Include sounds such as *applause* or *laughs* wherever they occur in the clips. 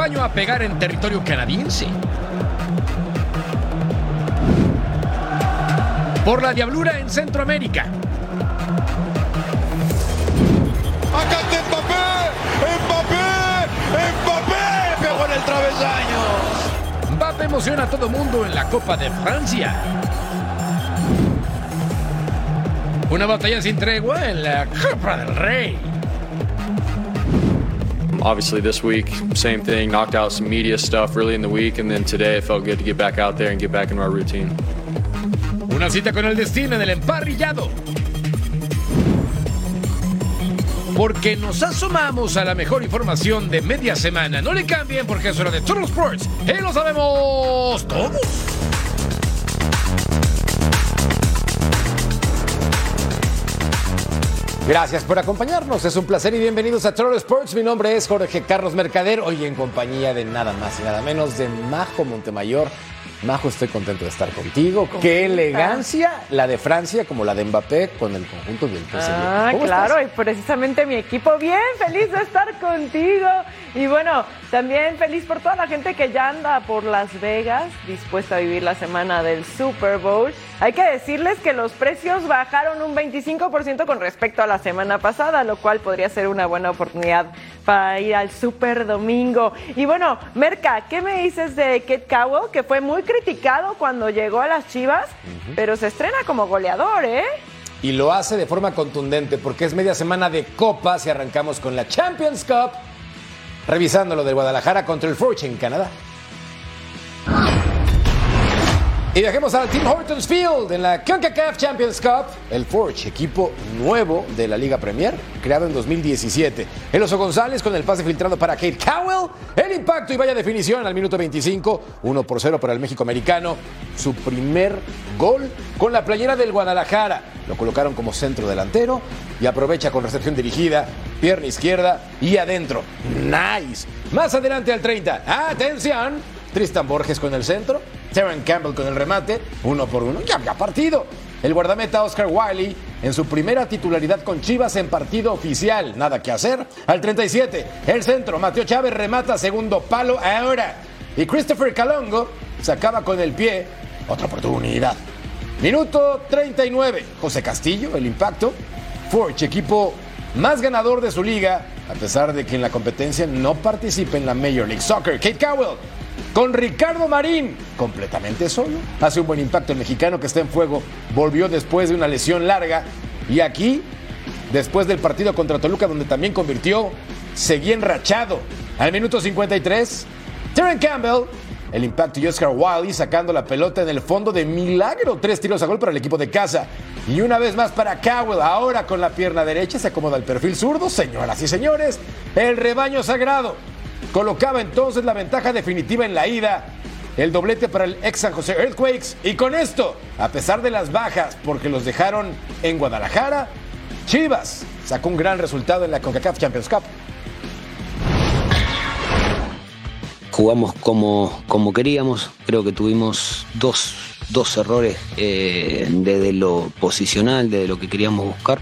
rebaño a pegar en territorio canadiense. Por la diablura en Centroamérica. Acá está Mbappé, Mbappé, Mbappé, pegó en el travesaño. Mbappé emociona a todo mundo en la Copa de Francia. Una batalla sin tregua en la Copa del Rey. Obviously, this week, same thing. Knocked out some media stuff really in the week, and then today it felt good to get back out there and get back into our routine. Una cita con el destino en el emparrillado. Porque nos asomamos a la mejor información de media semana. No le cambien porque es hora de Total Sports. Y lo sabemos todos. Gracias por acompañarnos. Es un placer y bienvenidos a Total Sports. Mi nombre es Jorge Carlos Mercader. Hoy en compañía de nada más y nada menos de Majo Montemayor. Majo, estoy contento de estar contigo. Qué elegancia la de Francia como la de Mbappé con el conjunto del PSG. Ah, ¿Cómo claro, estás? y precisamente mi equipo bien feliz de estar contigo. Y bueno, también feliz por toda la gente que ya anda por Las Vegas, dispuesta a vivir la semana del Super Bowl. Hay que decirles que los precios bajaron un 25% con respecto a la semana pasada, lo cual podría ser una buena oportunidad para ir al Super Domingo. Y bueno, Merca, ¿qué me dices de Kate Cowell, que fue muy criticado cuando llegó a las Chivas, pero se estrena como goleador, ¿eh? Y lo hace de forma contundente porque es media semana de copas y arrancamos con la Champions Cup. Revisando lo de Guadalajara contra el en Canadá. Y viajemos al Team Hortons Field en la CONCACAF Champions Cup. El Forge, equipo nuevo de la Liga Premier, creado en 2017. El Oso González con el pase filtrado para Kate Cowell. El impacto y vaya definición al minuto 25. 1 por 0 para el México americano. Su primer gol con la playera del Guadalajara. Lo colocaron como centro delantero y aprovecha con recepción dirigida, pierna izquierda y adentro. Nice. Más adelante al 30. Atención. Tristan Borges con el centro. Terran Campbell con el remate. Uno por uno. Ya había partido. El guardameta Oscar Wiley en su primera titularidad con Chivas en partido oficial. Nada que hacer. Al 37. El centro. Mateo Chávez remata segundo palo ahora. Y Christopher Calongo se acaba con el pie. Otra oportunidad. Minuto 39. José Castillo, el impacto. Forge, equipo más ganador de su liga, a pesar de que en la competencia no participa en la Major League Soccer. Kate Cowell, con Ricardo Marín, completamente solo. Hace un buen impacto el mexicano que está en fuego. Volvió después de una lesión larga. Y aquí, después del partido contra Toluca, donde también convirtió, seguía enrachado. Al minuto 53, Terran Campbell el impacto y Oscar Wiley sacando la pelota en el fondo de milagro. Tres tiros a gol para el equipo de casa. Y una vez más para Cowell. Ahora con la pierna derecha se acomoda el perfil zurdo. Señoras y señores, el rebaño sagrado. Colocaba entonces la ventaja definitiva en la ida. El doblete para el ex San José Earthquakes. Y con esto, a pesar de las bajas, porque los dejaron en Guadalajara, Chivas sacó un gran resultado en la CONCACAF Champions Cup. jugamos como, como queríamos. Creo que tuvimos dos, dos errores eh, desde lo posicional, desde lo que queríamos buscar,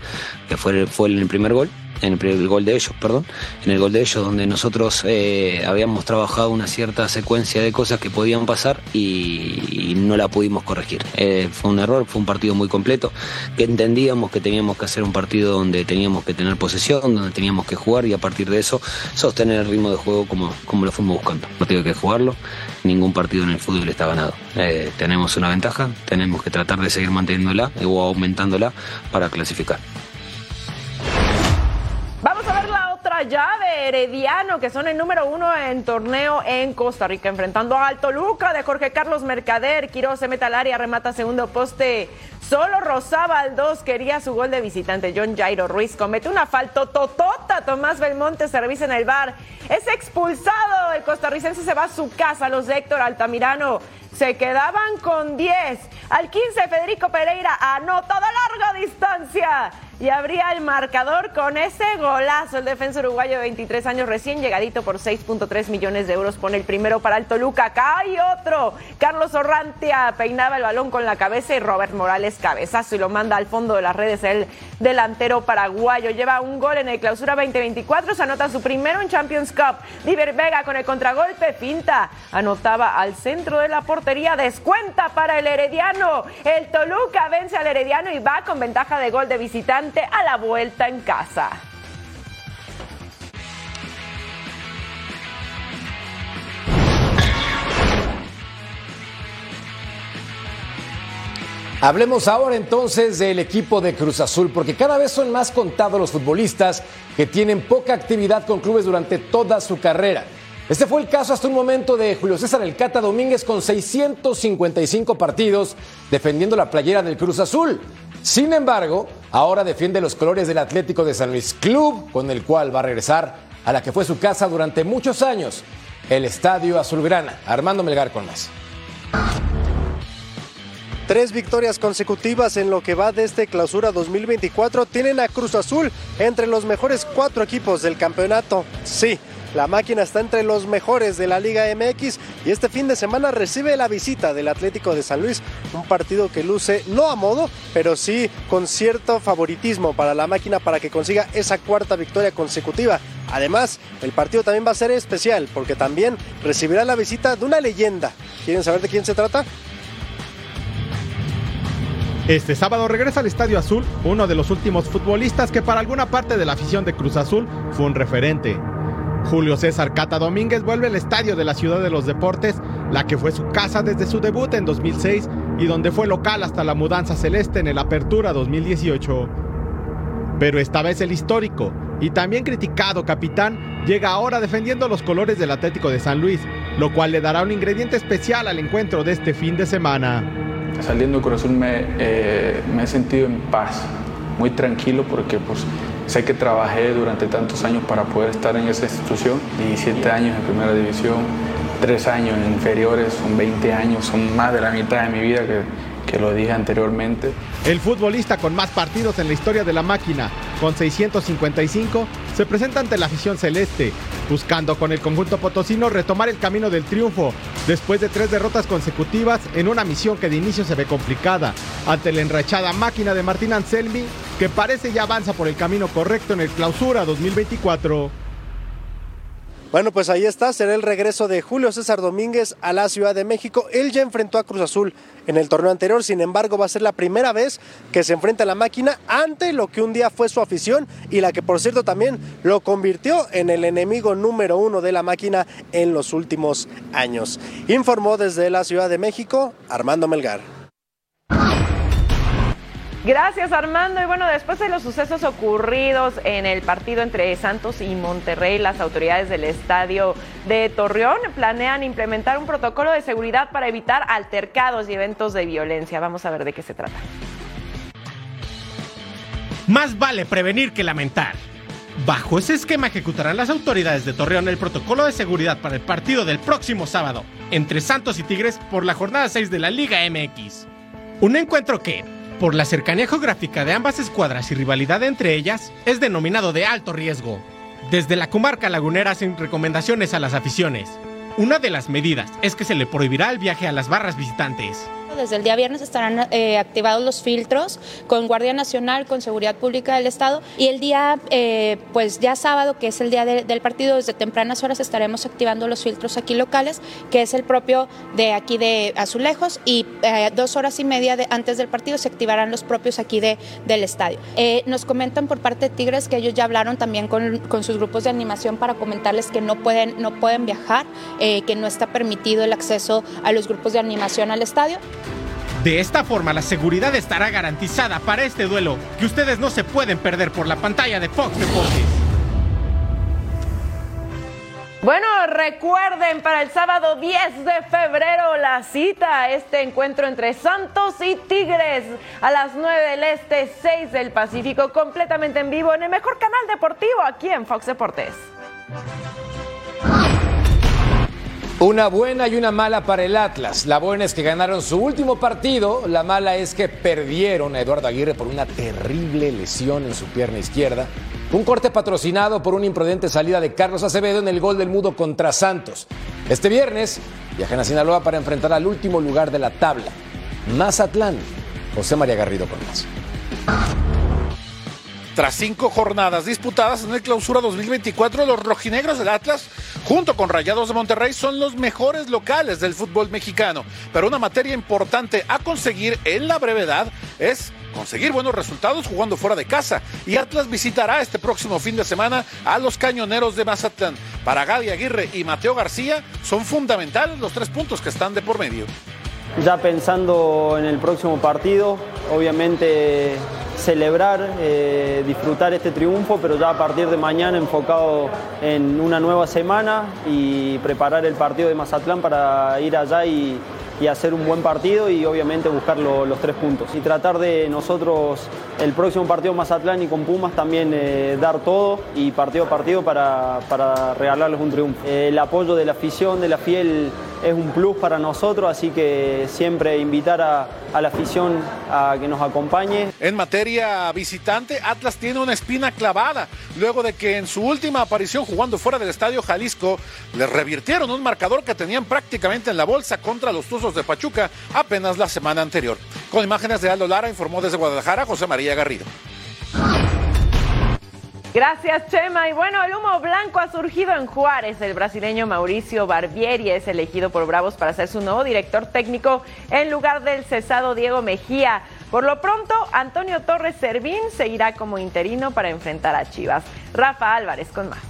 que fue, fue el primer gol. En el, el gol de ellos, perdón, en el gol de ellos, donde nosotros eh, habíamos trabajado una cierta secuencia de cosas que podían pasar y, no la pudimos corregir. Eh, fue un error, fue un partido muy completo, que entendíamos que teníamos que hacer un partido donde teníamos que tener posesión, donde teníamos que jugar y a partir de eso sostener el ritmo de juego como, como lo fuimos buscando. No tengo que jugarlo, ningún partido en el fútbol está ganado. Eh, tenemos una ventaja, tenemos que tratar de seguir manteniéndola o aumentándola para clasificar. Otra llave, Herediano, que son el número uno en torneo en Costa Rica, enfrentando al Toluca de Jorge Carlos Mercader. Quiroz se mete al área, remata segundo poste. Solo Rosábal 2 quería su gol de visitante. John Jairo Ruiz comete una falta totota. Tomás Belmonte se revisa en el bar. Es expulsado. El costarricense se va a su casa. Los de Héctor Altamirano se quedaban con 10. Al 15, Federico Pereira anota de larga distancia. Y abría el marcador con ese golazo. El defensa uruguayo de 23 años recién llegadito por 6.3 millones de euros pone el primero para el Toluca. Acá hay otro. Carlos Orrantia peinaba el balón con la cabeza y Robert Morales cabezazo y lo manda al fondo de las redes el delantero paraguayo. Lleva un gol en el clausura 2024, se anota su primero en Champions Cup. Diver Vega con el contragolpe, pinta, anotaba al centro de la portería, descuenta para el Herediano. El Toluca vence al Herediano y va con ventaja de gol de visitante a la vuelta en casa. Hablemos ahora entonces del equipo de Cruz Azul, porque cada vez son más contados los futbolistas que tienen poca actividad con clubes durante toda su carrera. Este fue el caso hasta un momento de Julio César El Cata Domínguez con 655 partidos defendiendo la playera del Cruz Azul. Sin embargo, ahora defiende los colores del Atlético de San Luis Club, con el cual va a regresar a la que fue su casa durante muchos años, el Estadio Azulgrana. Armando Melgar con más. Tres victorias consecutivas en lo que va de este clausura 2024 tienen a Cruz Azul entre los mejores cuatro equipos del campeonato. Sí, la máquina está entre los mejores de la Liga MX y este fin de semana recibe la visita del Atlético de San Luis, un partido que luce no a modo, pero sí con cierto favoritismo para la máquina para que consiga esa cuarta victoria consecutiva. Además, el partido también va a ser especial porque también recibirá la visita de una leyenda. ¿Quieren saber de quién se trata? Este sábado regresa al Estadio Azul uno de los últimos futbolistas que para alguna parte de la afición de Cruz Azul fue un referente. Julio César Cata Domínguez vuelve al estadio de la Ciudad de los Deportes, la que fue su casa desde su debut en 2006 y donde fue local hasta la mudanza celeste en el Apertura 2018. Pero esta vez el histórico y también criticado capitán llega ahora defendiendo los colores del Atlético de San Luis, lo cual le dará un ingrediente especial al encuentro de este fin de semana. Saliendo de Corazón me, eh, me he sentido en paz, muy tranquilo porque pues, sé que trabajé durante tantos años para poder estar en esa institución, 17 años en primera división, 3 años en inferiores, son 20 años, son más de la mitad de mi vida que, lo dije anteriormente. El futbolista con más partidos en la historia de la máquina, con 655, se presenta ante la afición celeste, buscando con el conjunto potosino retomar el camino del triunfo, después de tres derrotas consecutivas en una misión que de inicio se ve complicada, ante la enrachada máquina de Martín Anselmi, que parece ya avanza por el camino correcto en el clausura 2024. Bueno, pues ahí está, será el regreso de Julio César Domínguez a la Ciudad de México. Él ya enfrentó a Cruz Azul en el torneo anterior, sin embargo va a ser la primera vez que se enfrenta a la máquina ante lo que un día fue su afición y la que por cierto también lo convirtió en el enemigo número uno de la máquina en los últimos años. Informó desde la Ciudad de México Armando Melgar. Gracias Armando. Y bueno, después de los sucesos ocurridos en el partido entre Santos y Monterrey, las autoridades del estadio de Torreón planean implementar un protocolo de seguridad para evitar altercados y eventos de violencia. Vamos a ver de qué se trata. Más vale prevenir que lamentar. Bajo ese esquema ejecutarán las autoridades de Torreón el protocolo de seguridad para el partido del próximo sábado entre Santos y Tigres por la jornada 6 de la Liga MX. Un encuentro que, por la cercanía geográfica de ambas escuadras y rivalidad entre ellas, es denominado de alto riesgo. Desde la comarca lagunera hacen recomendaciones a las aficiones. Una de las medidas es que se le prohibirá el viaje a las barras visitantes. Desde el día viernes estarán eh, activados los filtros con Guardia Nacional, con Seguridad Pública del Estado y el día, eh, pues ya sábado, que es el día de- del partido, desde tempranas horas estaremos activando los filtros aquí locales, que es el propio de aquí de Azulejos y eh, dos horas y media antes del partido se activarán los propios aquí de, del estadio. Eh, nos comentan por parte de Tigres que ellos ya hablaron también con, con sus grupos de animación para comentarles que no pueden, no pueden viajar, que no está permitido el acceso a los grupos de animación al estadio. De esta forma, la seguridad estará garantizada para este duelo que ustedes no se pueden perder por la pantalla de Fox Deportes. Bueno, recuerden para el sábado 10 de febrero la cita, este encuentro entre Santos y Tigres a las 9 del Este, 6 del Pacífico, completamente en vivo en el mejor canal deportivo aquí en Fox Deportes. Una buena y una mala para el Atlas. La buena es que ganaron su último partido, la mala es que perdieron a Eduardo Aguirre por una terrible lesión en su pierna izquierda. Un corte patrocinado por una imprudente salida de Carlos Acevedo en el gol del Mudo contra Santos. Este viernes viajan a Sinaloa para enfrentar al último lugar de la tabla, Mazatlán. José María Garrido con más. Tras cinco jornadas disputadas en el clausura 2024, los rojinegros del Atlas, junto con Rayados de Monterrey, son los mejores locales del fútbol mexicano. Pero una materia importante a conseguir en la brevedad es conseguir buenos resultados jugando fuera de casa. Y Atlas visitará este próximo fin de semana a los cañoneros de Mazatlán. Para Gaby Aguirre y Mateo García son fundamentales los tres puntos que están de por medio. Ya pensando en el próximo partido, obviamente celebrar, eh, disfrutar este triunfo, pero ya a partir de mañana enfocado en una nueva semana y preparar el partido de Mazatlán para ir allá y, hacer un buen partido y obviamente buscar los tres puntos. Y tratar de nosotros el próximo partido Mazatlán y con Pumas también eh, dar todo y partido a partido para, para regalarles un triunfo. el apoyo de la afición, de la fiel es un plus para nosotros, así que siempre invitar a, a, la afición a que nos acompañe. En materia visitante, Atlas tiene una espina clavada, luego de que en su última aparición jugando fuera del Estadio Jalisco, le revirtieron un marcador que tenían prácticamente en la bolsa contra los Tuzos de Pachuca apenas la semana anterior. Con imágenes de Aldo Lara, informó desde Guadalajara José María Garrido. Gracias, Chema. Y bueno, el humo blanco ha surgido en Juárez. El brasileño Mauricio Barbieri es elegido por Bravos para ser su nuevo director técnico en lugar del cesado Diego Mejía. Por lo pronto, Antonio Torres Servín seguirá como interino para enfrentar a Chivas. Rafa Álvarez con más.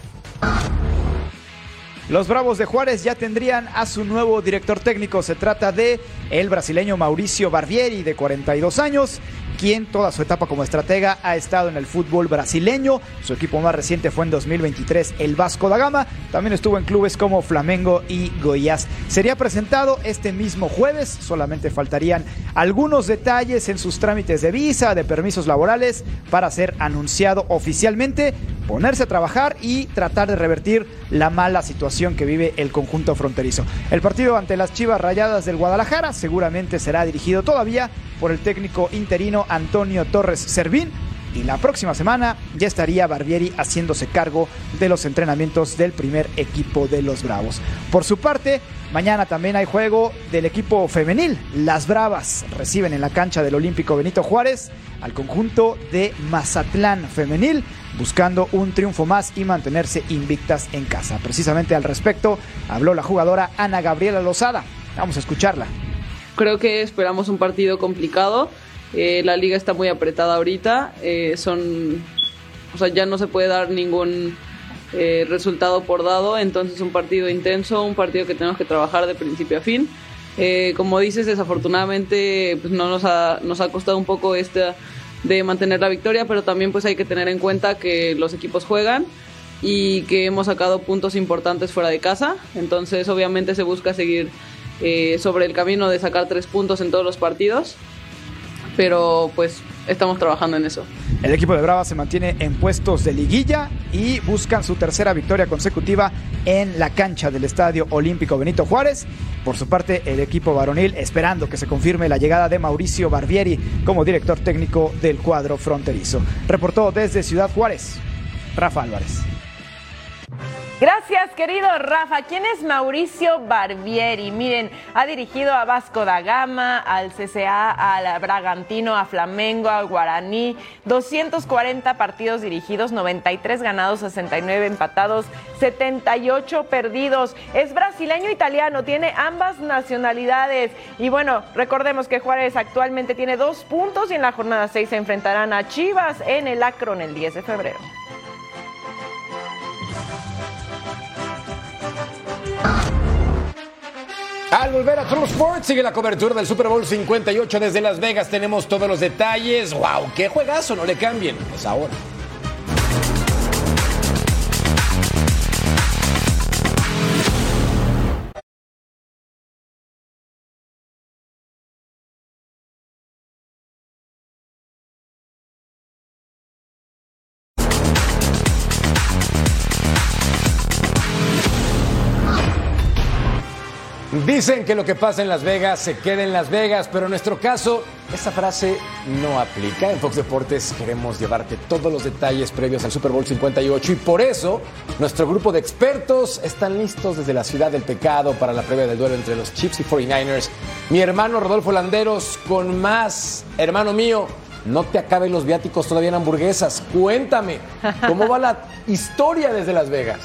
Los Bravos de Juárez ya tendrían a su nuevo director técnico. Se trata de el brasileño Mauricio Barbieri, de 42 años, quien toda su etapa como estratega ha estado en el fútbol brasileño. Su equipo más reciente fue en 2023 el Vasco da Gama. También estuvo en clubes como Flamengo y Goiás. Sería presentado este mismo jueves. Solamente faltarían algunos detalles en sus trámites de visa, de permisos laborales para ser anunciado oficialmente, ponerse a trabajar y tratar de revertir la mala situación que vive el conjunto fronterizo. El partido ante las Chivas Rayadas del Guadalajara seguramente será dirigido todavía por el técnico interino Antonio Torres Servín. Y la próxima semana ya estaría Barbieri haciéndose cargo de los entrenamientos del primer equipo de los Bravos. Por su parte, mañana también hay juego del equipo femenil. Las Bravas reciben en la cancha del Olímpico Benito Juárez al conjunto de Mazatlán femenil, buscando un triunfo más y mantenerse invictas en casa. Precisamente al respecto habló la jugadora Ana Gabriela Lozada. Vamos a escucharla. Creo que esperamos un partido complicado eh, la liga está muy apretada ahorita. Eh, son, o sea, ya no se puede dar ningún eh, resultado por dado. Entonces, un partido intenso, un partido que tenemos que trabajar de principio a fin. como dices, desafortunadamente, pues no nos ha, nos ha costado un poco esta de mantener la victoria, pero también pues hay que tener en cuenta que los equipos juegan y que hemos sacado puntos importantes fuera de casa. Entonces, obviamente, se busca seguir sobre el camino de sacar tres puntos en todos los partidos pero pues estamos trabajando en eso. El equipo de Brava se mantiene en puestos de liguilla y buscan su tercera victoria consecutiva en la cancha del Estadio Olímpico Benito Juárez. Por su parte, el equipo varonil esperando que se confirme la llegada de Mauricio Barbieri como director técnico del cuadro fronterizo. Reportó desde Ciudad Juárez, Rafa Álvarez. Gracias, querido Rafa. ¿Quién es Mauricio Barbieri? Miren, ha dirigido a Vasco da Gama, al CCA, al Bragantino, a Flamengo, al Guaraní. 240 partidos dirigidos, 93 ganados, 69 empatados, 78 perdidos. Es brasileño-italiano, tiene ambas nacionalidades. Y bueno, recordemos que Juárez actualmente tiene dos puntos y en la jornada 6 se enfrentarán a Chivas en el Acron el 10 de febrero. Al volver a True Sports sigue la cobertura del Super Bowl 58 desde Las Vegas. Tenemos todos los detalles. ¡Wow! ¡Qué juegazo! No le cambien. Es ahora. Dicen que lo que pasa en Las Vegas se queda en Las Vegas, pero en nuestro caso, esa frase no aplica. En Fox Deportes queremos llevarte todos los detalles previos al Super Bowl 58 y por eso nuestro grupo de expertos están listos desde la ciudad del pecado para la previa del duelo entre los Chiefs y 49ers. Mi hermano Rodolfo Landeros con más, hermano mío. No te acaben los viáticos todavía en hamburguesas. Cuéntame, ¿cómo va la historia desde Las Vegas?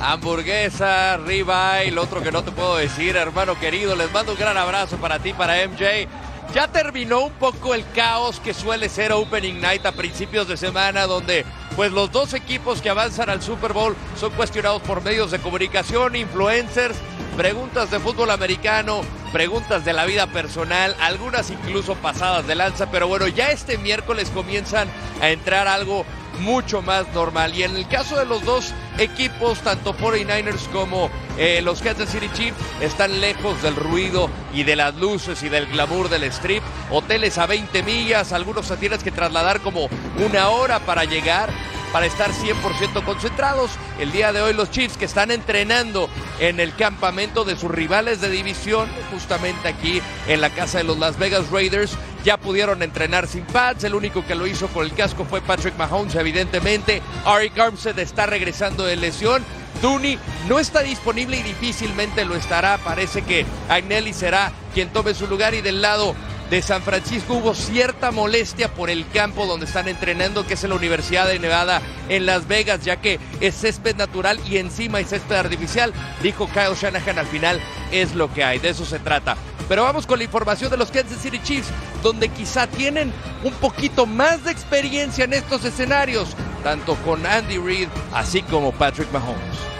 Hamburguesa, ribeye, el otro que no te puedo decir, hermano querido. Les mando un gran abrazo para ti, para MJ. Ya terminó un poco el caos que suele ser Opening Night a principios de semana, donde pues los dos equipos que avanzan al Super Bowl son cuestionados por medios de comunicación, influencers, preguntas de fútbol americano, preguntas de la vida personal, algunas incluso pasadas de lanza, pero bueno, ya este miércoles comienzan a entrar algo mucho más normal. Y en el caso de los dos equipos, tanto 49ers como eh, los Kansas City Chiefs, están lejos del ruido y de las luces y del glamour del strip. Hoteles a 20 millas, algunos se tienes que trasladar como una hora para llegar para estar 100% concentrados. El día de hoy los Chiefs que están entrenando en el campamento de sus rivales de división, justamente aquí en la casa de los Las Vegas Raiders, ya pudieron entrenar sin pads. El único que lo hizo con el casco fue Patrick Mahomes, evidentemente. Ari Armstead está regresando de lesión. Dooney no está disponible y difícilmente lo estará. Parece que Agnelli será quien tome su lugar y del lado de San Francisco hubo cierta molestia por el campo donde están entrenando, que es en la Universidad de Nevada en Las Vegas, ya que es césped natural y encima es césped artificial. Dijo Kyle Shanahan al final, es lo que hay, de eso se trata. Pero vamos con la información de los Kansas City Chiefs, donde quizá tienen un poquito más de experiencia en estos escenarios, tanto con Andy Reid así como Patrick Mahomes.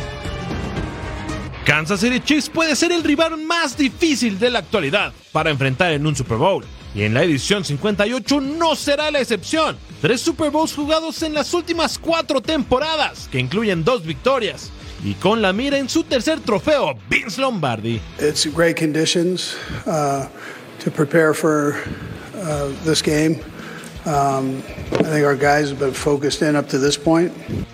Kansas City Chiefs puede ser el rival más difícil de la actualidad para enfrentar en un Super Bowl. Y en la edición 58 no será la excepción. Tres Super Bowls jugados en las últimas cuatro temporadas, que incluyen dos victorias. Y con la mira en su tercer trofeo, Vince Lombardi. It's great conditions uh, to prepare for uh, this game.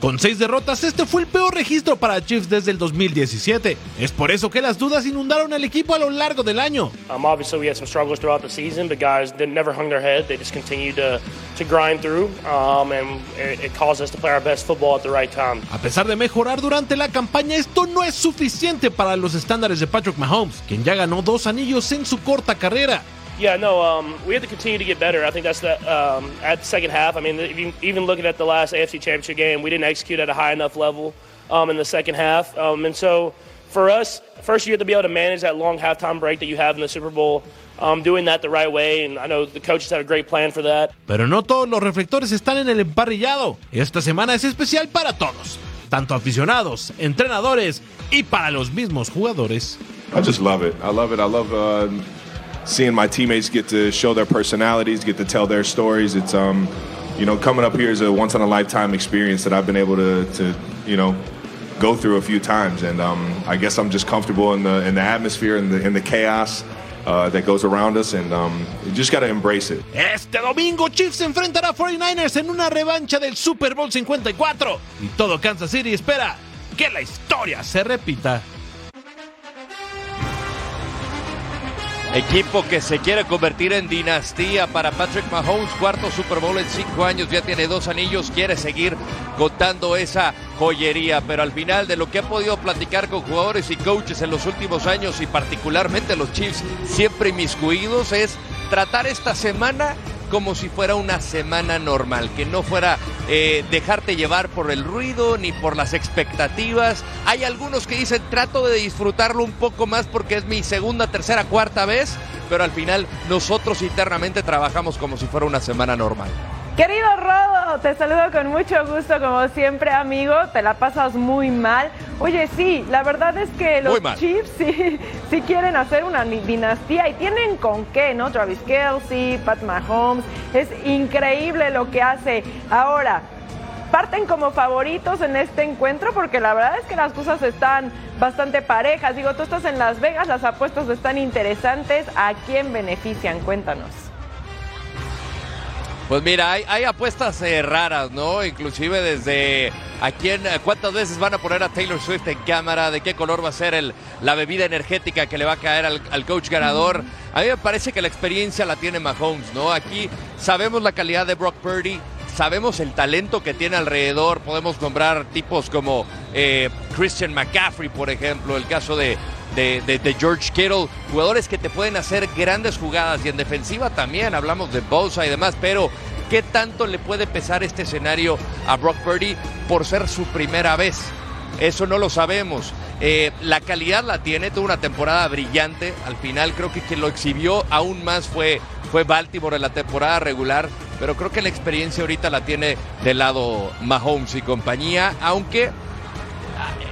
Con seis derrotas, este fue el peor registro para Chiefs desde el 2017. Es por eso que las dudas inundaron al equipo a lo largo del año. Um, obviously, we had some struggles throughout the season, but guys didn't, never hung their head. They just continued to, to grind through, um, and it, it caused us to play our best football at the right time. A pesar de mejorar durante la campaña, esto no es suficiente para los estándares de Patrick Mahomes, quien ya ganó dos anillos en su corta carrera. Yeah, no, um, we have to continue to get better. I think that's the um, at the second half. I mean, even, even looking at the last AFC Championship game, we didn't execute at a high enough level um, in the second half. Um, and so, for us, first you have to be able to manage that long halftime break that you have in the Super Bowl. Um, doing that the right way, and I know the coaches have a great plan for that. Pero no todos los reflectores están en el emparrillado. Esta semana es especial para todos, tanto aficionados, entrenadores y para los mismos jugadores. I just love it. I love it. I love uh, seeing my teammates get to show their personalities, get to tell their stories. It's um, you know, coming up here is a once in a lifetime experience that I've been able to to you know go through a few times, and um, I guess I'm just comfortable in the in the atmosphere and the in the chaos. Uh, that goes around us, and um, you just got to embrace it. Este domingo, Chiefs enfrentará a 49ers en una revancha del Super Bowl 54. Y todo Kansas City espera que la historia se repita. Equipo que se quiere convertir en dinastía para Patrick Mahomes, cuarto Super Bowl en cinco años, ya tiene dos anillos, quiere seguir contando esa joyería, pero al final de lo que ha podido platicar con jugadores y coaches en los últimos años y particularmente los Chiefs siempre inmiscuidos es tratar esta semana como si fuera una semana normal, que no fuera eh, dejarte llevar por el ruido ni por las expectativas. Hay algunos que dicen trato de disfrutarlo un poco más porque es mi segunda, tercera, cuarta vez, pero al final nosotros internamente trabajamos como si fuera una semana normal. Querido Rodo, te saludo con mucho gusto, como siempre, amigo. Te la pasas muy mal. Oye, sí, la verdad es que los Chiefs sí, sí quieren hacer una dinastía y tienen con qué, ¿no? Travis Kelsey, Pat Mahomes. Es increíble lo que hace. Ahora, parten como favoritos en este encuentro porque la verdad es que las cosas están bastante parejas. Digo, tú estás en Las Vegas, las apuestas están interesantes. ¿A quién benefician? Cuéntanos. Pues mira, hay, hay apuestas eh, raras, ¿no? Inclusive desde a quién, cuántas veces van a poner a Taylor Swift en cámara, de qué color va a ser el, la bebida energética que le va a caer al, al coach ganador. A mí me parece que la experiencia la tiene Mahomes, ¿no? Aquí sabemos la calidad de Brock Purdy, sabemos el talento que tiene alrededor. Podemos nombrar tipos como eh, Christian McCaffrey, por ejemplo, el caso de, de, George Kittle, jugadores que te pueden hacer grandes jugadas y en defensiva también, hablamos de Bosa y demás, pero ¿qué tanto le puede pesar este escenario a Brock Purdy por ser su primera vez? Eso no lo sabemos. Eh, la calidad la tiene, tuvo una temporada brillante. Al final creo que quien lo exhibió aún más fue, fue Baltimore en la temporada regular. Pero creo que la experiencia ahorita la tiene del lado Mahomes y compañía. Aunque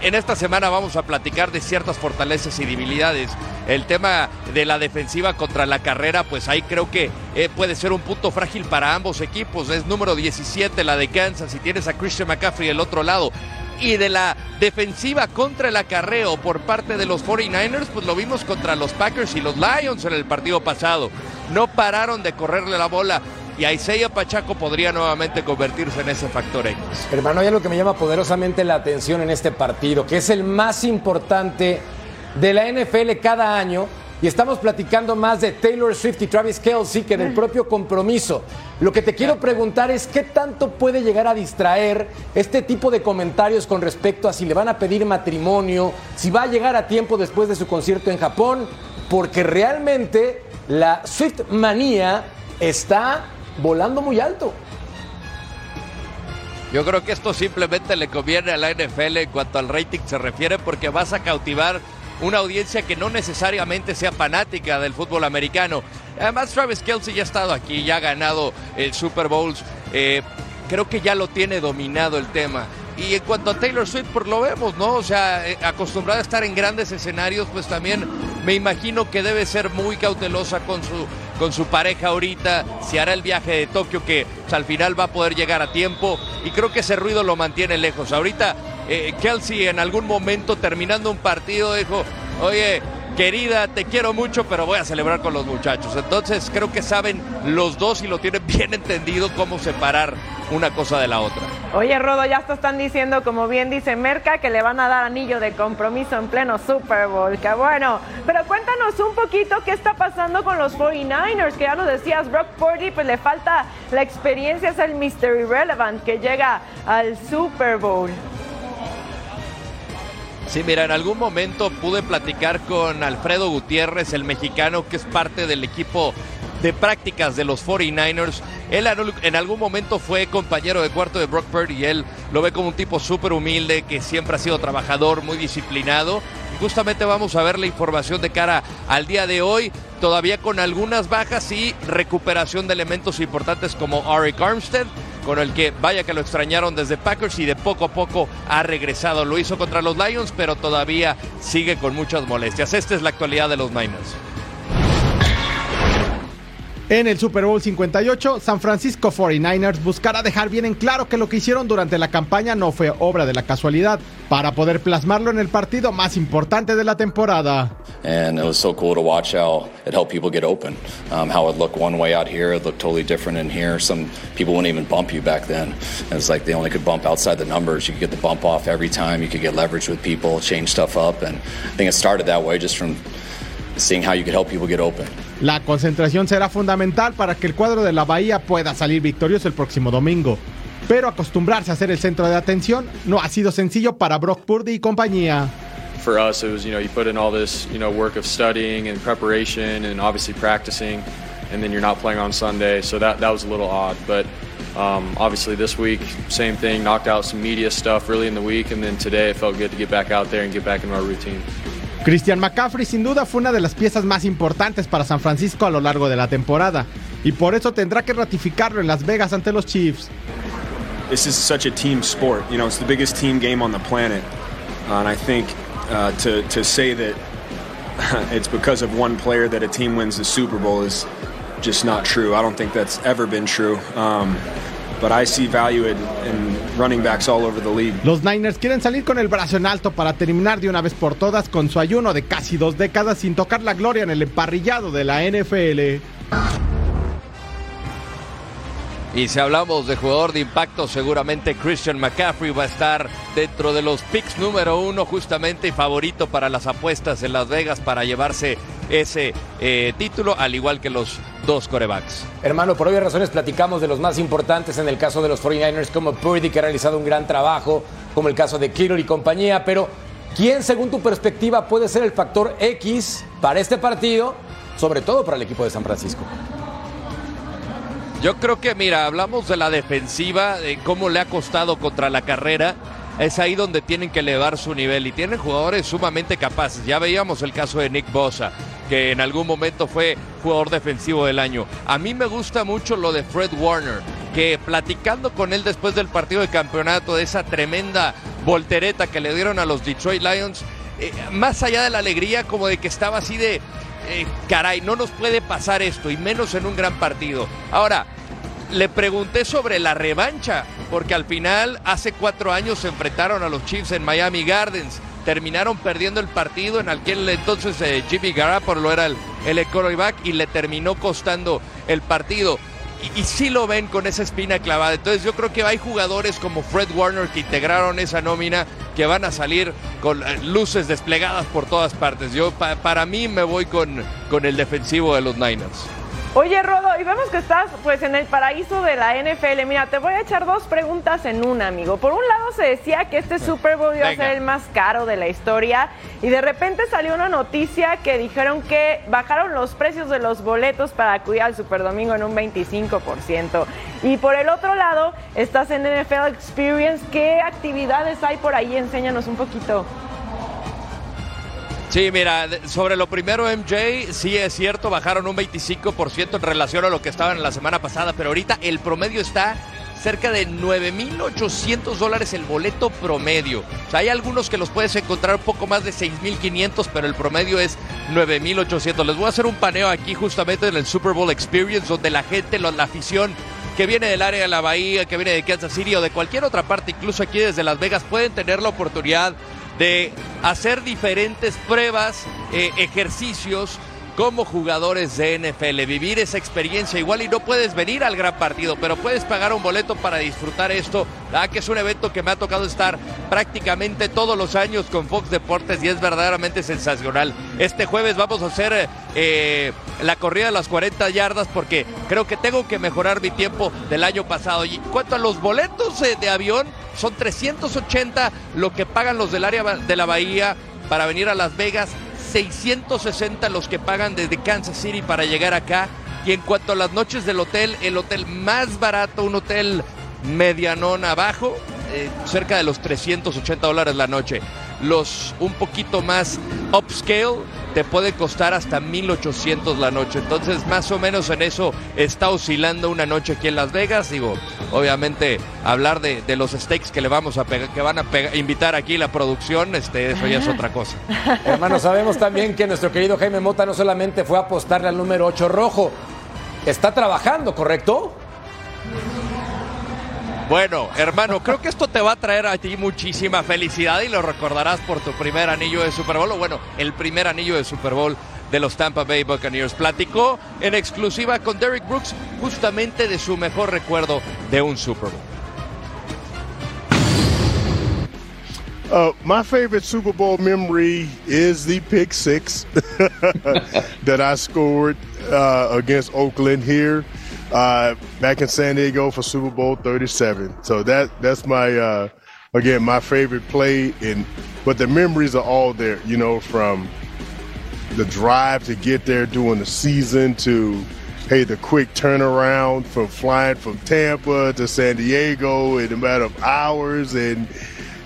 en esta semana vamos a platicar de ciertas fortalezas y debilidades. El tema de la defensiva contra la carrera, pues ahí creo que eh, puede ser un punto frágil para ambos equipos. Es número 17 la de Kansas y tienes a Christian McCaffrey del otro lado. Y de la defensiva contra el acarreo por parte de los 49ers, pues lo vimos contra los Packers y los Lions en el partido pasado. No pararon de correrle la bola y Isaiah Pachaco podría nuevamente convertirse en ese factor X. Hermano, hay algo que me llama poderosamente la atención en este partido, que es el más importante de la NFL cada año. Y estamos platicando más de Taylor Swift y Travis Kelsey que del propio compromiso. Lo que te quiero preguntar es qué tanto puede llegar a distraer este tipo de comentarios con respecto a si le van a pedir matrimonio, si va a llegar a tiempo después de su concierto en Japón, porque realmente la Swift manía está volando muy alto. Yo creo que esto simplemente le conviene a la NFL en cuanto al rating se refiere porque vas a cautivar una audiencia que no necesariamente sea fanática del fútbol americano. Además, Travis Kelsey ya ha estado aquí, ya ha ganado el Super Bowls. eh, creo que ya lo tiene dominado el tema. Y en cuanto a Taylor Swift, pues lo vemos, ¿no? O sea, eh, acostumbrada a estar en grandes escenarios, pues también me imagino que debe ser muy cautelosa con su, con su pareja ahorita. Si hará el viaje de Tokio, que pues, al final va a poder llegar a tiempo. Y creo que ese ruido lo mantiene lejos. Ahorita, eh, Kelsey en algún momento terminando un partido dijo, oye, querida, te quiero mucho, pero voy a celebrar con los muchachos. Entonces creo que saben los dos y lo tienen *laughs* bien entendido cómo separar una cosa de la otra. Oye, Rodo, ya te están diciendo, como bien dice Merca, que le van a dar anillo de compromiso en pleno Super Bowl. Que bueno. Pero cuéntanos un poquito qué está pasando con los 49ers, que ya nos decías, Brock Purdy, pues le falta la experiencia, es el Mr. Irrelevant que llega al Super Bowl. Sí, mira, en algún momento pude platicar con Alfredo Gutiérrez, el mexicano que es parte del equipo de prácticas de los 49ers. Él en- algún momento fue compañero de cuarto de Brock Purdy y él lo ve como un tipo súper humilde, que siempre ha sido trabajador, muy disciplinado. Justamente vamos a ver la información de cara al día de hoy, todavía con algunas bajas y recuperación de elementos importantes como Arik Armstead, con el que vaya que lo extrañaron desde Packers y de poco a poco ha regresado. Lo hizo contra los Lions, pero todavía sigue con muchas molestias. Esta es la actualidad de los Niners. En el Super Bowl 58, San Francisco 49ers buscará dejar bien en claro que lo que hicieron durante la campaña no fue obra de la casualidad, para poder plasmarlo en el partido más importante de la temporada. and it was so cool to watch how it helped people get open. Um, how it looked one way out here, it looked totally different in here. Some people wouldn't even bump you back then. It was like they only could bump outside the numbers. You could get the bump off every time. You could get leverage with people, change stuff up, and I think it started that way just from seeing how you could help people get open. La concentración será fundamental para que el cuadro de la Bahía pueda salir victorioso el próximo domingo. Pero acostumbrarse a ser el centro de atención no ha sido sencillo para Brock Purdy y compañía. For us, it was, you know, you put in all this, you know, work of studying and preparation and obviously practicing, and then you're not playing on Sunday. So that, that was a little odd. But um, obviously this week, same thing, knocked out some media stuff early in the week, and then today it felt good to get back out there and get back into our routine. Christian McCaffrey sin duda fue una de las piezas más importantes para San Francisco a lo largo de la temporada y por eso tendrá que ratificarlo en Las Vegas ante los Chiefs. this is such a team sport. You know, it's the biggest team game on the planet. Uh, and I think uh, to, to say that *laughs* it's because of one player that a team wins the Super Bowl is just not true. I don't think that's ever been true. Um, but I see value in running backs all over the league. Los Niners quieren salir con el brazo en alto para terminar de una vez por todas con su ayuno de casi dos décadas sin tocar la gloria en el emparrillado de la NFL. Y si hablamos de jugador de impacto, seguramente Christian McCaffrey va a estar dentro de los picks número uno justamente y favorito para las apuestas en Las Vegas para llevarse ese eh, título, al igual que los dos corebacks. Hermano, por obvias razones platicamos de los más importantes en el caso de los 49ers, como Purdy, que ha realizado un gran trabajo, como el caso de Kittle y compañía, pero ¿quién, según tu perspectiva, puede ser el factor X para este partido, sobre todo para el equipo de San Francisco? Yo creo que, mira, hablamos de la defensiva, de cómo le ha costado contra la carrera. Es ahí donde tienen que elevar su nivel y tienen jugadores sumamente capaces. Ya veíamos el caso de Nick Bosa, que en algún momento fue jugador defensivo del año. A mí me gusta mucho lo de Fred Warner, que platicando con él después del partido de campeonato, de esa tremenda voltereta que le dieron a los Detroit Lions, eh, más allá de la alegría, como de que estaba así de, eh, caray, no nos puede pasar esto, y menos en un gran partido. Ahora, le pregunté sobre la revancha, porque al final, hace cuatro años se enfrentaron a los Chiefs en Miami Gardens. Terminaron perdiendo el partido en aquel entonces eh, Jimmy Garoppolo era el, el quarterback y le terminó costando el partido. Y, sí lo ven con esa espina clavada. Entonces yo creo que hay jugadores como Fred Warner que integraron esa nómina que van a salir con eh, luces desplegadas por todas partes. Yo pa- para mí me voy con, con el defensivo de los Niners. Oye, Rodo, y vemos que estás pues en el paraíso de la NFL. Mira, te voy a echar dos preguntas en una, amigo. Por un lado se decía que este Super Bowl iba a ser el más caro de la historia y de repente salió una noticia que dijeron que bajaron los precios de los boletos para acudir al Super Domingo en un 25%. Y por el otro lado, estás en NFL Experience. ¿Qué actividades hay por ahí? Enséñanos un poquito. Sí, mira, sobre lo primero, MJ, sí es cierto, bajaron un 25% en relación a lo que estaban la semana pasada, pero ahorita el promedio está cerca de 9.800 dólares el boleto promedio. O sea, hay algunos que los puedes encontrar un poco más de 6.500, pero el promedio es 9.800. Les voy a hacer un paneo aquí justamente en el Super Bowl Experience, donde la gente, lo- la afición que viene del área de la Bahía, que viene de Kansas City o de cualquier otra parte, incluso aquí desde Las Vegas, pueden tener la oportunidad de hacer diferentes pruebas, eh, ejercicios como jugadores de NFL, vivir esa experiencia igual y no puedes venir al gran partido, pero puedes pagar un boleto para disfrutar esto, ah, que es un evento que me ha tocado estar prácticamente todos los años con Fox Deportes y es verdaderamente sensacional. Este jueves vamos a hacer eh, la corrida de las 40 yardas porque creo que tengo que mejorar mi tiempo del año pasado. Y cuanto a los boletos eh, de avión, son 380 lo que pagan los del área de la bahía para venir a Las Vegas, 660 los que pagan desde Kansas City para llegar acá. Y en cuanto a las noches del hotel, el hotel más barato, un hotel medianón abajo, eh, cerca de los 380 dólares la noche. Los un poquito más upscale te puede costar hasta 1800 la noche. Entonces, más o menos en eso está oscilando una noche aquí en Las Vegas. Digo, obviamente, hablar de, de los steaks que le vamos a pegar, que van a invitar aquí la producción, este, eso ya es otra cosa. *laughs* Hermano, sabemos también que nuestro querido Jaime Mota no solamente fue a apostarle al número 8 rojo, está trabajando, ¿correcto? Bueno, hermano, creo que esto te va a traer a ti muchísima felicidad y lo recordarás por tu primer anillo de Super Bowl, o bueno, el primer anillo de Super Bowl de los Tampa Bay Buccaneers. Platicó en exclusiva con Derrick Brooks justamente de su mejor recuerdo de un Super Bowl. Uh, my favorite Super Bowl memory is the pick six *laughs* that I scored uh, against Oakland here uh, back in San Diego for Super Bowl 37. So that that's my uh, again my favorite play. And but the memories are all there. You know, from the drive to get there during the season to hey the quick turnaround from flying from Tampa to San Diego in a matter of hours and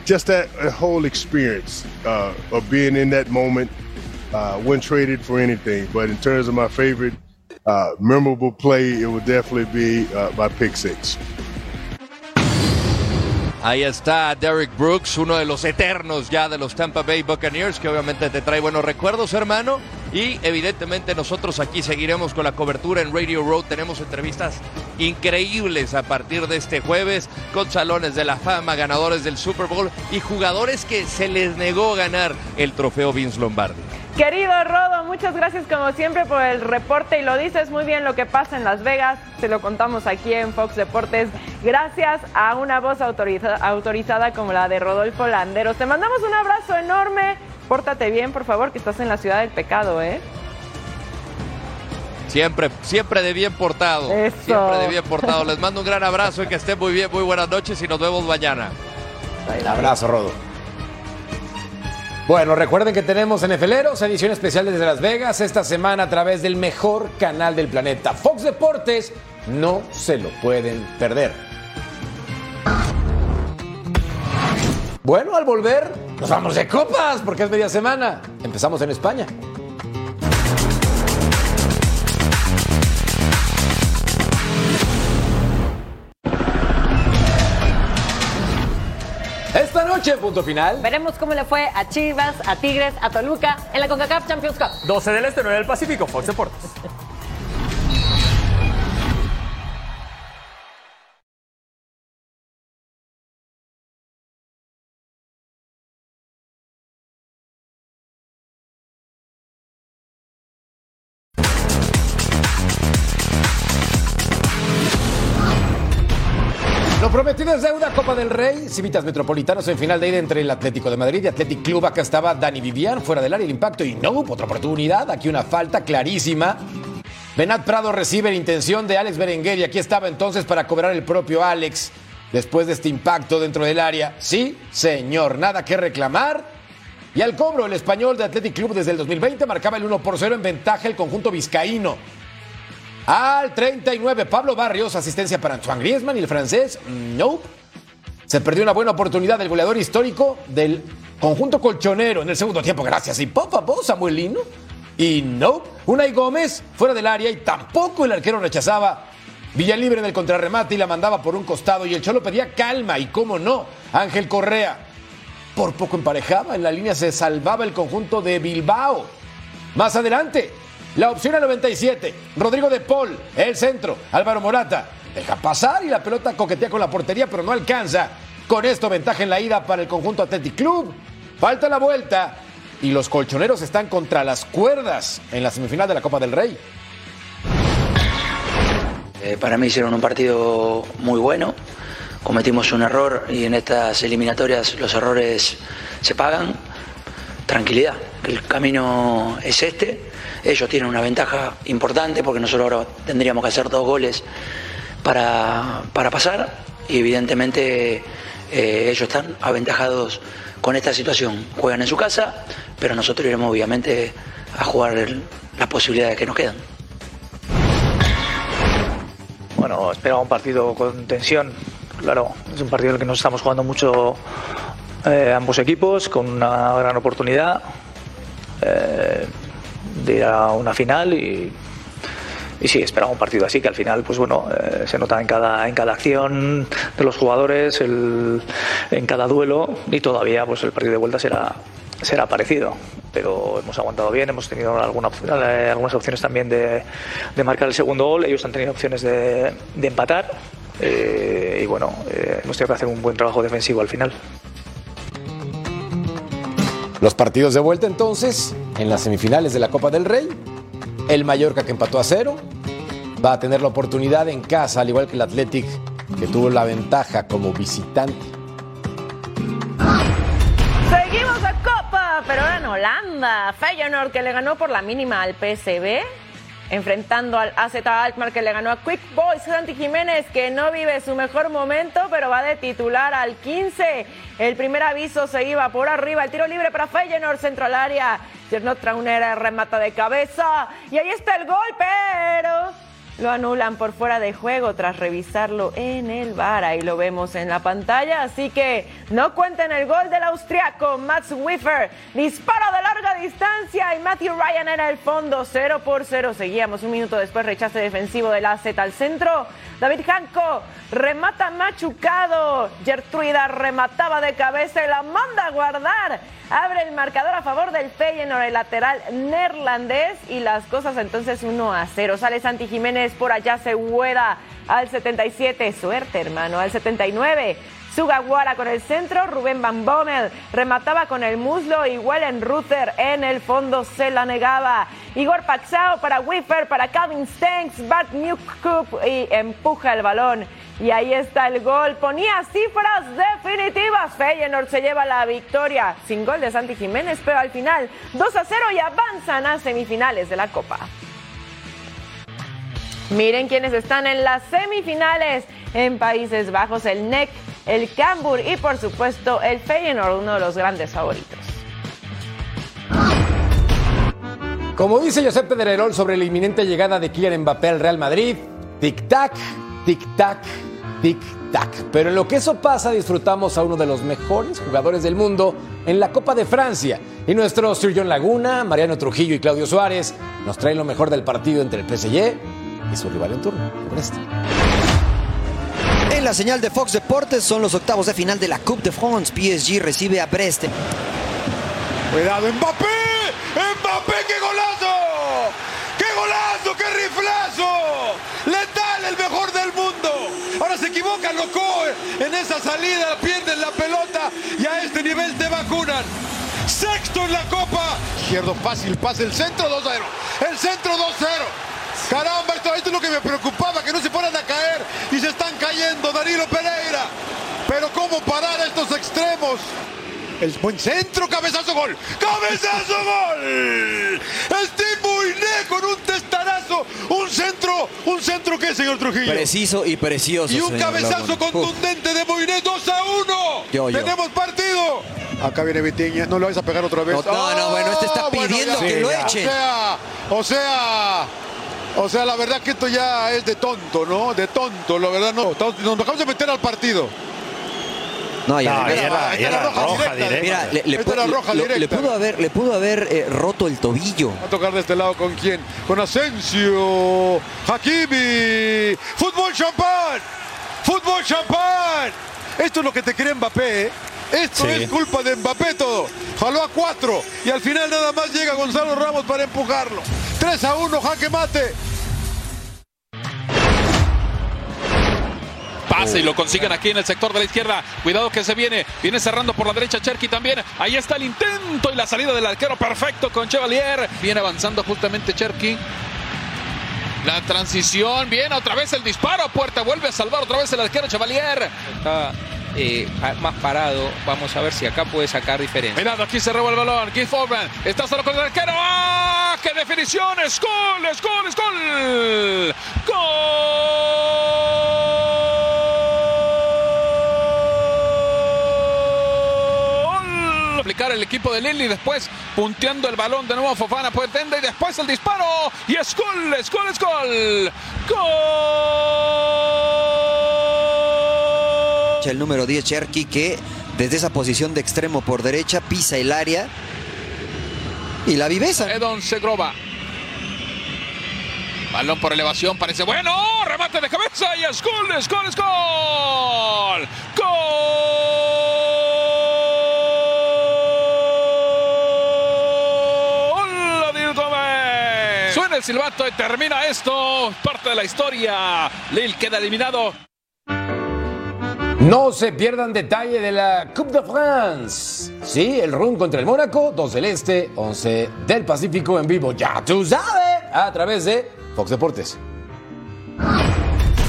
just that whole experience uh, of being in that moment uh, wouldn't trade it for anything but in terms of my favorite uh, memorable play it would definitely be uh, my pick six Ahí está Derrick Brooks, uno de los eternos ya de los Tampa Bay Buccaneers, que obviamente te trae buenos recuerdos, hermano. Y evidentemente nosotros aquí seguiremos con la cobertura en Radio Road. Tenemos entrevistas increíbles a partir de este jueves con salones de la fama, ganadores del Super Bowl y jugadores que se les negó ganar el trofeo Vince Lombardi. Querido Rodo, muchas gracias como siempre por el reporte y lo dices muy bien lo que pasa en Las Vegas. Se lo contamos aquí en Fox Deportes gracias a una voz autoriza- autorizada como la de Rodolfo Landeros. Te mandamos un abrazo enorme. Pórtate bien, por favor, que estás en la ciudad del pecado, ¿eh? Siempre, siempre de bien portado. Eso. Siempre de bien portado. Les mando un gran abrazo y que estén muy bien, muy buenas noches y nos vemos mañana. Un abrazo, Rodo. Bueno, recuerden que tenemos NFLeros, edición especial desde Las Vegas, esta semana a través del mejor canal del planeta, Fox Deportes. No se lo pueden perder. Bueno, al volver, nos vamos de copas, porque es media semana. Empezamos en España. Noche, punto final. Veremos cómo le fue a Chivas, a Tigres, a Toluca en la CONCACAF Champions Cup. 12 del Este, 9 del Pacífico, Fox Deportes. Prometido es deuda, Copa del Rey, Civitas Metropolitanos en final de ida entre el Atlético de Madrid y Athletic Club. Acá estaba Dani Vivian fuera del área, el impacto y no, otra oportunidad. Aquí una falta clarísima. Benat Prado recibe la intención de Alex Berenguer y aquí estaba entonces para cobrar el propio Alex después de este impacto dentro del área. Sí, señor, nada que reclamar. Y al cobro, el español de Athletic Club desde el 2020 marcaba el 1 por 0 en ventaja el conjunto vizcaíno. Al 39, Pablo Barrios, asistencia para Antoine Griezmann y el francés, no. Se perdió una buena oportunidad del goleador histórico del conjunto colchonero en el segundo tiempo, gracias. Y popa, vos, Samuelino. Y no. Unai Gómez fuera del área y tampoco el arquero rechazaba. Villalibre en el contrarremate y la mandaba por un costado y el Cholo pedía calma y cómo no. Ángel Correa por poco emparejaba, en la línea se salvaba el conjunto de Bilbao. Más adelante, la opción a 97, Rodrigo de Paul, el centro, Álvaro Morata, deja pasar y la pelota coquetea con la portería pero no alcanza. Con esto ventaja en la ida para el conjunto Athletic Club. Falta la vuelta y los colchoneros están contra las cuerdas en la semifinal de la Copa del Rey. Eh, para mí hicieron un partido muy bueno. Cometimos un error y en estas eliminatorias los errores se pagan. Tranquilidad, el camino es este. Ellos tienen una ventaja importante porque nosotros ahora tendríamos que hacer dos goles para, para pasar y evidentemente eh, ellos están aventajados con esta situación. Juegan en su casa, pero nosotros iremos obviamente a jugar las posibilidades que nos quedan. Bueno, esperaba un partido con tensión. Claro, es un partido en el que nos estamos jugando mucho eh, ambos equipos, con una gran oportunidad eh, de ir a una final y, y sí, esperaba un partido así, que al final, pues bueno, eh, se nota en cada, en cada acción de los jugadores, el- en cada duelo y todavía pues el partido de vuelta será, será parecido. Pero hemos aguantado bien, hemos tenido alguna, eh, algunas opciones también de, de marcar el segundo gol, ellos han tenido opciones de, de empatar eh, y bueno, hemos tenido que hacer un buen trabajo defensivo al final. Los partidos de vuelta entonces, en las semifinales de la Copa del Rey. El Mallorca que empató a cero va a tener la oportunidad en casa, al igual que el Athletic que tuvo la ventaja como visitante. Seguimos a Copa, pero ahora en Holanda. Feyenoord que le ganó por la mínima al PSV, enfrentando al AZ Alkmaar que le ganó a Quick Boys. Santi Jiménez que no vive su mejor momento, pero va de titular al 15. El primer aviso se iba por arriba, el tiro libre para Feyenoord, centro al área. Gernot Trauner remata de cabeza y ahí está el gol, pero lo anulan por fuera de juego tras revisarlo en el VAR. Ahí lo vemos en la pantalla. Así que no cuenten el gol del austriaco Mats Wiffer. Disparo de larga distancia y Matthew Ryan era el fondo. 0 por 0. Seguíamos un minuto después. Rechace defensivo del AZ al centro. David Janko remata machucado. Gertruida remataba de cabeza y la manda a guardar. Abre el marcador a favor del Feyenoord, el lateral neerlandés. Y las cosas entonces 1 a 0. Sale Santi Jiménez por allá, se hueda al 77. Suerte, hermano. Al 79. Sugawara con el centro, Rubén Van Bommel remataba con el muslo y Wellen Ruther en el fondo se la negaba. Igor Paxao para Wiffer, para Calvin Stanks, Bart Newcup y empuja el balón. Y ahí está el gol. Ponía cifras definitivas. Feyenoord se lleva la victoria sin gol de Santi Jiménez, pero al final 2 a 0 y avanzan a semifinales de la Copa. Miren quiénes están en las semifinales en Países Bajos, el NEC, el Cambur y por supuesto el Feyenoord, uno de los grandes favoritos. Como dice Josep Pedrerol sobre la inminente llegada de Kylian Mbappé al Real Madrid, tic-tac, tic-tac, tic-tac. Pero en lo que eso pasa, disfrutamos a uno de los mejores jugadores del mundo en la Copa de Francia. Y nuestro Sir John Laguna, Mariano Trujillo y Claudio Suárez nos traen lo mejor del partido entre el PSG y su rival en turno. Este. En la señal de Fox Deportes son los octavos de final de la Coupe de France. PSG recibe a Brest. Cuidado, Mbappé. Mbappé, qué golazo. Qué golazo, qué riflazo. Letal, el mejor del mundo. Ahora se equivoca, loco. En esa salida pierden la pelota y a este nivel te vacunan. Sexto en la copa. Izquierdo fácil, pasa el centro 2-0. El centro 2-0. Caramba, esto, esto, es lo que me preocupaba, que no se fueran a caer y se están cayendo. Danilo Pereira. Pero cómo parar a estos extremos. El buen centro, cabezazo, gol. ¡Cabezazo, gol! Steve Buiné con un testarazo. Un centro, un centro que, señor Trujillo. Preciso y precioso. Y un señor cabezazo contundente de Buiné, 2 a 1. Yo, yo. Tenemos partido. Acá viene Vitiña, no lo vais a pegar otra vez. No, no, no, bueno, este está Ah, bueno, pidiendo ya. que lo O echen. sea, o sea, o sea, la verdad que esto ya es de tonto, ¿no? De tonto, la verdad no. Estamos- Nos dejamos de meter al partido. No, y No, era- roja directa. Mira, le, le Esta pu- era roja le- le directa. pudo haber, le pudo haber eh, roto el tobillo. Va a tocar de este lado con quién? Con Asensio, Hakimi, fútbol champán, fútbol champán. Esto es lo que te cree Mbappé. ¿eh? Esto Sí. es culpa de Mbappé todo. Jaló a cuatro y al final nada más llega Gonzalo Ramos para empujarlo. 3 a 1, jaque mate. Pase y lo consiguen aquí en el sector de la izquierda. Cuidado que se viene. Viene cerrando por la derecha Cherky también. Ahí está el intento y la salida del arquero perfecto con Chevalier. Viene avanzando justamente Cherky. La transición, viene otra vez el disparo. Puerta vuelve a salvar otra vez el arquero Chevalier. Está eh, más parado. Vamos a ver si acá puede sacar diferencia. Mirando, aquí se roba el balón. Keith Foreman está solo con el arquero. ¡Ah! ¡Qué definición! ¡Es gol! ¡Es gol! ¡Es. Aplicar el equipo de Lille y después punteando el balón de nuevo Fofana por Tenda y después el disparo. Y es gol, es gol. ¡Gol! El número 10, Cherky, que desde esa posición de extremo por derecha pisa el área y la viveza. Edon Segrova. Balón por elevación, parece bueno. Remate de cabeza y es gol, es gol, es gol. Gol. Gómez. Suena el silbato y termina esto. Parte de la historia. Lille queda eliminado. No se pierdan detalle de la Coupe de France. Sí, el run contra el Mónaco, 2 del Este, 11 del Pacífico en vivo. Ya tú sabes, a través de Fox Deportes.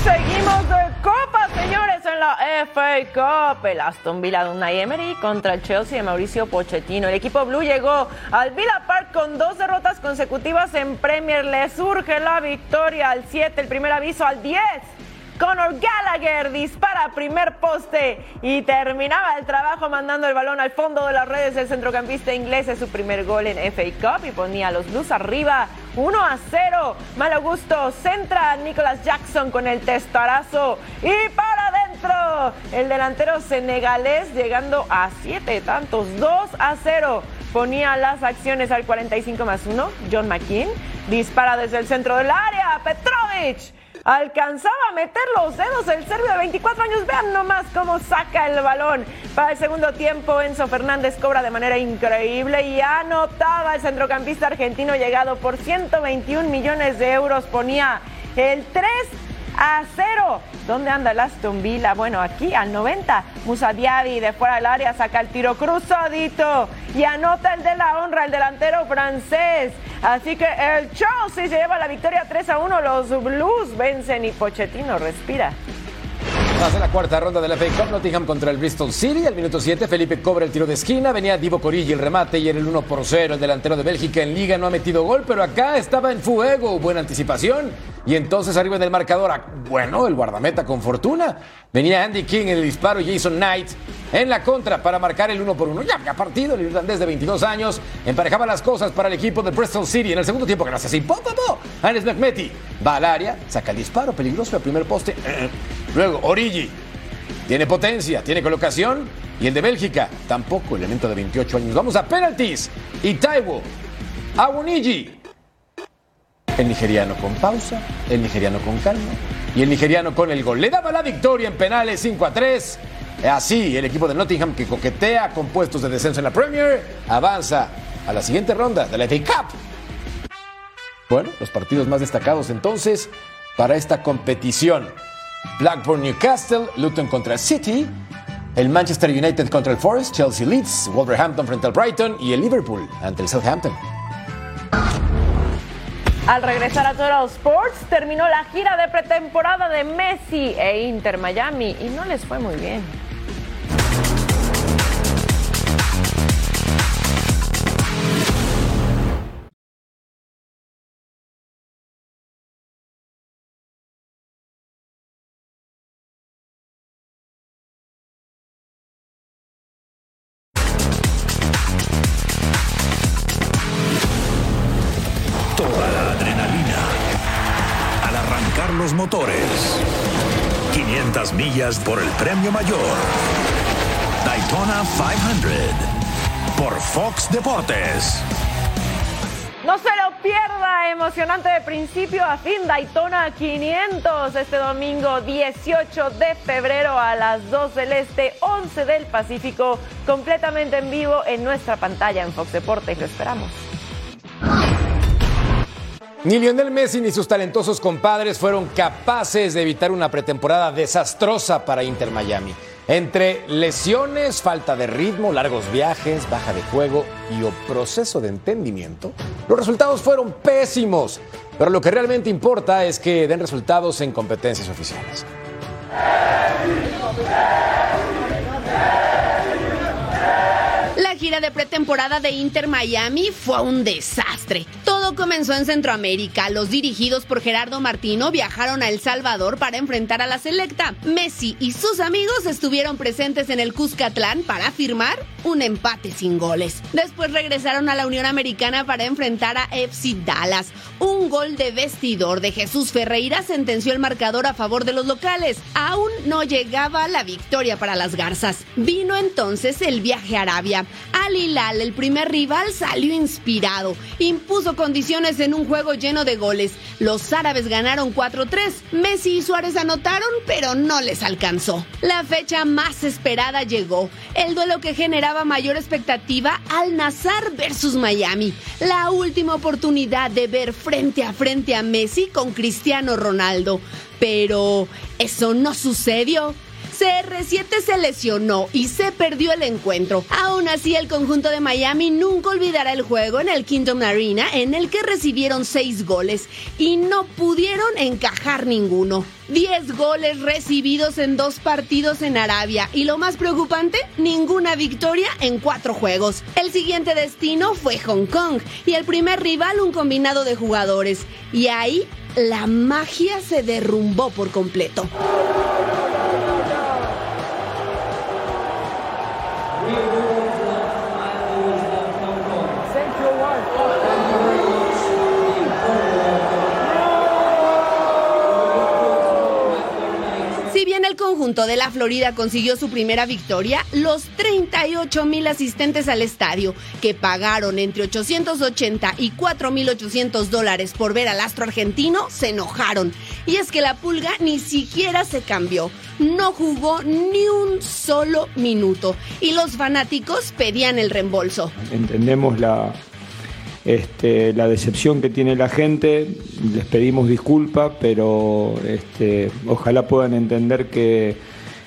Seguimos de Copa, señores, en la FA Cup. El Aston Villa de Unai Emery contra el Chelsea de Mauricio Pochettino. El equipo blue llegó al Villa Park con dos derrotas consecutivas en Premier. Le surge la victoria al 7, el primer aviso al 10. Conor Gallagher dispara primer poste y terminaba el trabajo mandando el balón al fondo de las redes del centrocampista inglés. Es su primer gol en FA Cup y ponía a los Blues arriba 1 a 0. Malo gusto centra a Nicholas Jackson con el testarazo y para adentro el delantero senegalés llegando a siete tantos 2 a 0. Ponía las acciones al 45 más 1. John McKean dispara desde el centro del área. Petrovic alcanzaba a meter los dedos el serbio de 24 años. Vean nomás cómo saca el balón. Para el segundo tiempo, Enzo Fernández cobra de manera increíble y anotaba el centrocampista argentino llegado por 121 millones de euros. Ponía el 3 a 0. ¿Dónde anda el Aston? Bueno, aquí al 90. Musa de fuera del área saca el tiro cruzadito y anota el de la honra, el delantero francés. Así que el Chelsea se lleva la victoria 3 a 1. Los Blues vencen y Pochettino respira. Pasa la cuarta ronda de la FA Cup, Nottingham contra el Bristol City. Al minuto 7, Felipe cobra el tiro de esquina. Venía Divo Corigi el remate y en el 1 por 0. El delantero de Bélgica en Liga no ha metido gol, pero acá estaba en fuego. Buena anticipación. Y entonces arriba en el marcador, ah, bueno, el guardameta con fortuna. Venía Andy King en el disparo y Jason Knight en la contra para marcar el 1 por 1. Ya había partido, el irlandés de 22 años emparejaba las cosas para el equipo de Bristol City. En el segundo tiempo, gracias así, ¡po, po, po! Anes McMetty va al área, saca el disparo peligroso al primer poste. Luego, Origi tiene potencia, tiene colocación. Y el de Bélgica, tampoco, elemento de 28 años. Vamos a penalties. Y Taiwo, Awuniji. El nigeriano con pausa, el nigeriano con calma y el nigeriano con el gol. Le daba la victoria en penales 5 a 3. Así, el equipo de Nottingham que coquetea con puestos de descenso en la Premier avanza a la siguiente ronda de la FA Cup. Bueno, los partidos más destacados entonces para esta competición. Blackburn Newcastle, Luton contra City, el Manchester United contra el Forest, Chelsea Leeds, Wolverhampton frente al Brighton y el Liverpool ante el Southampton. Al regresar a Total Sports, terminó la gira de pretemporada de Messi e Inter Miami y no les fue muy bien. 500 millas por el premio mayor. Daytona 500 por Fox Deportes. No se lo pierda, emocionante de principio a fin, Daytona 500 este domingo 18 de febrero a las 2 del Este, 11 del Pacífico, completamente en vivo en nuestra pantalla en Fox Deportes. Lo esperamos. Ni Lionel Messi ni sus talentosos compadres fueron capaces de evitar una pretemporada desastrosa para Inter Miami. Entre lesiones, falta de ritmo, largos viajes, baja de juego y o proceso de entendimiento, los resultados fueron pésimos. Pero lo que realmente importa es que den resultados en competencias oficiales. La gira de pretemporada de Inter Miami fue un desastre. Todo comenzó en Centroamérica. Los dirigidos por Gerardo Martino viajaron a El Salvador para enfrentar a la selecta. Messi y sus amigos estuvieron presentes en el Cuscatlán para firmar un empate sin goles. Después regresaron a la Unión Americana para enfrentar a FC Dallas. Un gol de vestidor de Jesús Ferreira sentenció el marcador a favor de los locales. Aún no llegaba la victoria para las Garzas. Vino entonces el viaje a Arabia. Al Hilal, el primer rival, salió inspirado. Impuso condiciones en un juego lleno de goles. Los árabes ganaron 4-3. Messi y Suárez anotaron, pero no les alcanzó. La fecha más esperada llegó. El duelo que generaba mayor expectativa al Nazar versus Miami. La última oportunidad de ver frente a frente a Messi con Cristiano Ronaldo. Pero eso no sucedió. CR7 se lesionó y se perdió el encuentro. Aún así, el conjunto de Miami nunca olvidará el juego en el Kingdom Arena en el que recibieron seis goles y no pudieron encajar ninguno. 10 goles recibidos en dos partidos en Arabia y lo más preocupante, ninguna victoria en cuatro juegos. El siguiente destino fue Hong Kong y el primer rival un combinado de jugadores. Y ahí la magia se derrumbó por completo. De la Florida consiguió su primera victoria, los 38 mil asistentes al estadio, que pagaron entre 880 y 4.800 dólares por ver al astro argentino, se enojaron. Y es que la pulga ni siquiera se cambió, no jugó ni un solo minuto y los fanáticos pedían el reembolso. Entendemos la, este, la decepción que tiene la gente, les pedimos disculpas, pero este, ojalá puedan entender que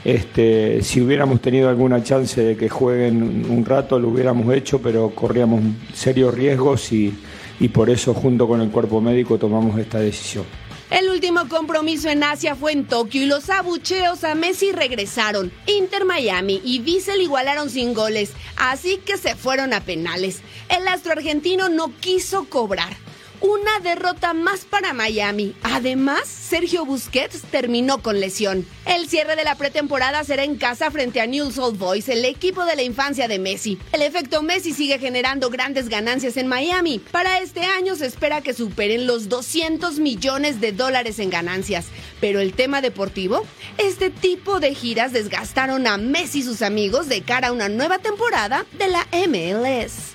este, si hubiéramos tenido alguna chance de que jueguen un rato, lo hubiéramos hecho, pero corríamos serios riesgos y, y por eso junto con el cuerpo médico tomamos esta decisión. El último compromiso en Asia fue en Tokio y los abucheos a Messi regresaron. Inter Miami y Bissell igualaron sin goles, así que se fueron a penales. El astro argentino no quiso cobrar. Una derrota más para Miami. Además, Sergio Busquets terminó con lesión. El cierre de la pretemporada será en casa frente a Newell's Old Boys, el equipo de la infancia de Messi. El efecto Messi sigue generando grandes ganancias en Miami. Para este año se espera que superen los 200 millones de dólares en ganancias. Pero el tema deportivo, este tipo de giras desgastaron a Messi y sus amigos de cara a una nueva temporada de la MLS.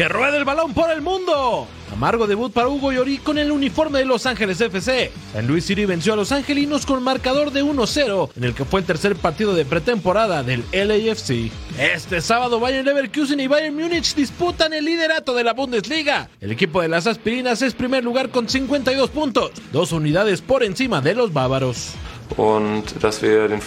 ¡Que ruede el balón por el mundo! Amargo debut para Hugo Llorí con el uniforme de Los Ángeles FC. San Luis City venció a los angelinos con marcador de 1-0 en el que fue el tercer partido de pretemporada del LAFC. Este sábado Bayern Leverkusen y Bayern Múnich disputan el liderato de la Bundesliga. El equipo de las aspirinas es primer lugar con 52 puntos, dos unidades por encima de los bávaros. und dass wir den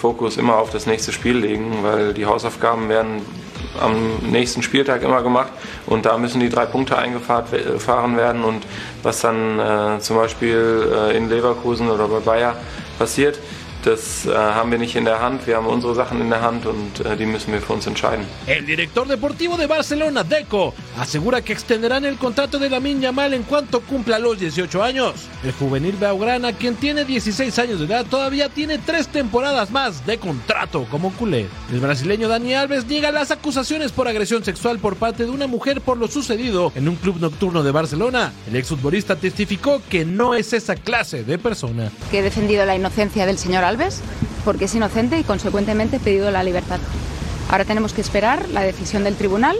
am nächsten Spieltag immer gemacht. Und da müssen die drei Punkte eingefahren werden. Und was dann äh, zum Beispiel äh, in Leverkusen oder bei Bayer passiert, das äh, haben wir nicht in der Hand, wir haben unsere Sachen in der Hand und äh, die müssen wir für uns entscheiden. El director deportivo de Barcelona, Deco, asegura que extenderán el contrato de Lamin Yamal en cuanto cumpla los 18 años. El juvenil Beaugrana, quien tiene 16 años de edad, todavía tiene tres temporadas más de contrato como culé. El brasileño Dani Alves niega las acusaciones por agresión sexual por parte de una mujer por lo sucedido en un club nocturno de Barcelona. El exfutbolista testificó que no es esa clase de persona. que he defendido la inocencia del señor Alves, porque es inocente y consecuentemente pedido la libertad. Ahora tenemos que esperar la decisión del tribunal.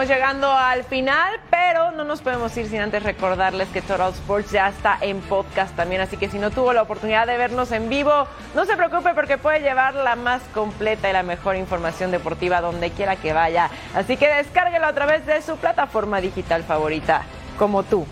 Estamos llegando al final, pero no nos podemos ir sin antes recordarles que Total Sports ya está en podcast también, así que si no tuvo la oportunidad de vernos en vivo, no se preocupe porque puede llevar la más completa y la mejor información deportiva donde quiera que vaya. Así que descárguelo a través de su plataforma digital favorita, como tú,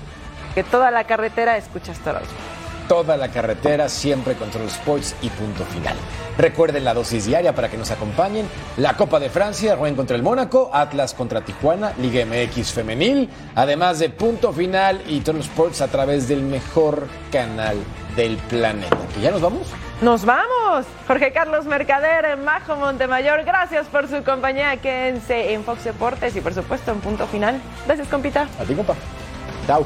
que toda la carretera escuchas Total Sports. Toda la carretera, siempre Control Sports y punto final. Recuerden la dosis diaria para que nos acompañen. La Copa de Francia, Rouen contra el Mónaco, Atlas contra Tijuana, Liga MX femenil, además de punto final y Total Sports a través del mejor canal del planeta. ¿Que ya nos vamos? Nos vamos. Jorge Carlos Mercader, Majo Montemayor, gracias por su compañía. Quédense en Fox Deportes y por supuesto en punto final. Gracias, compita. A ti, compa. Chao.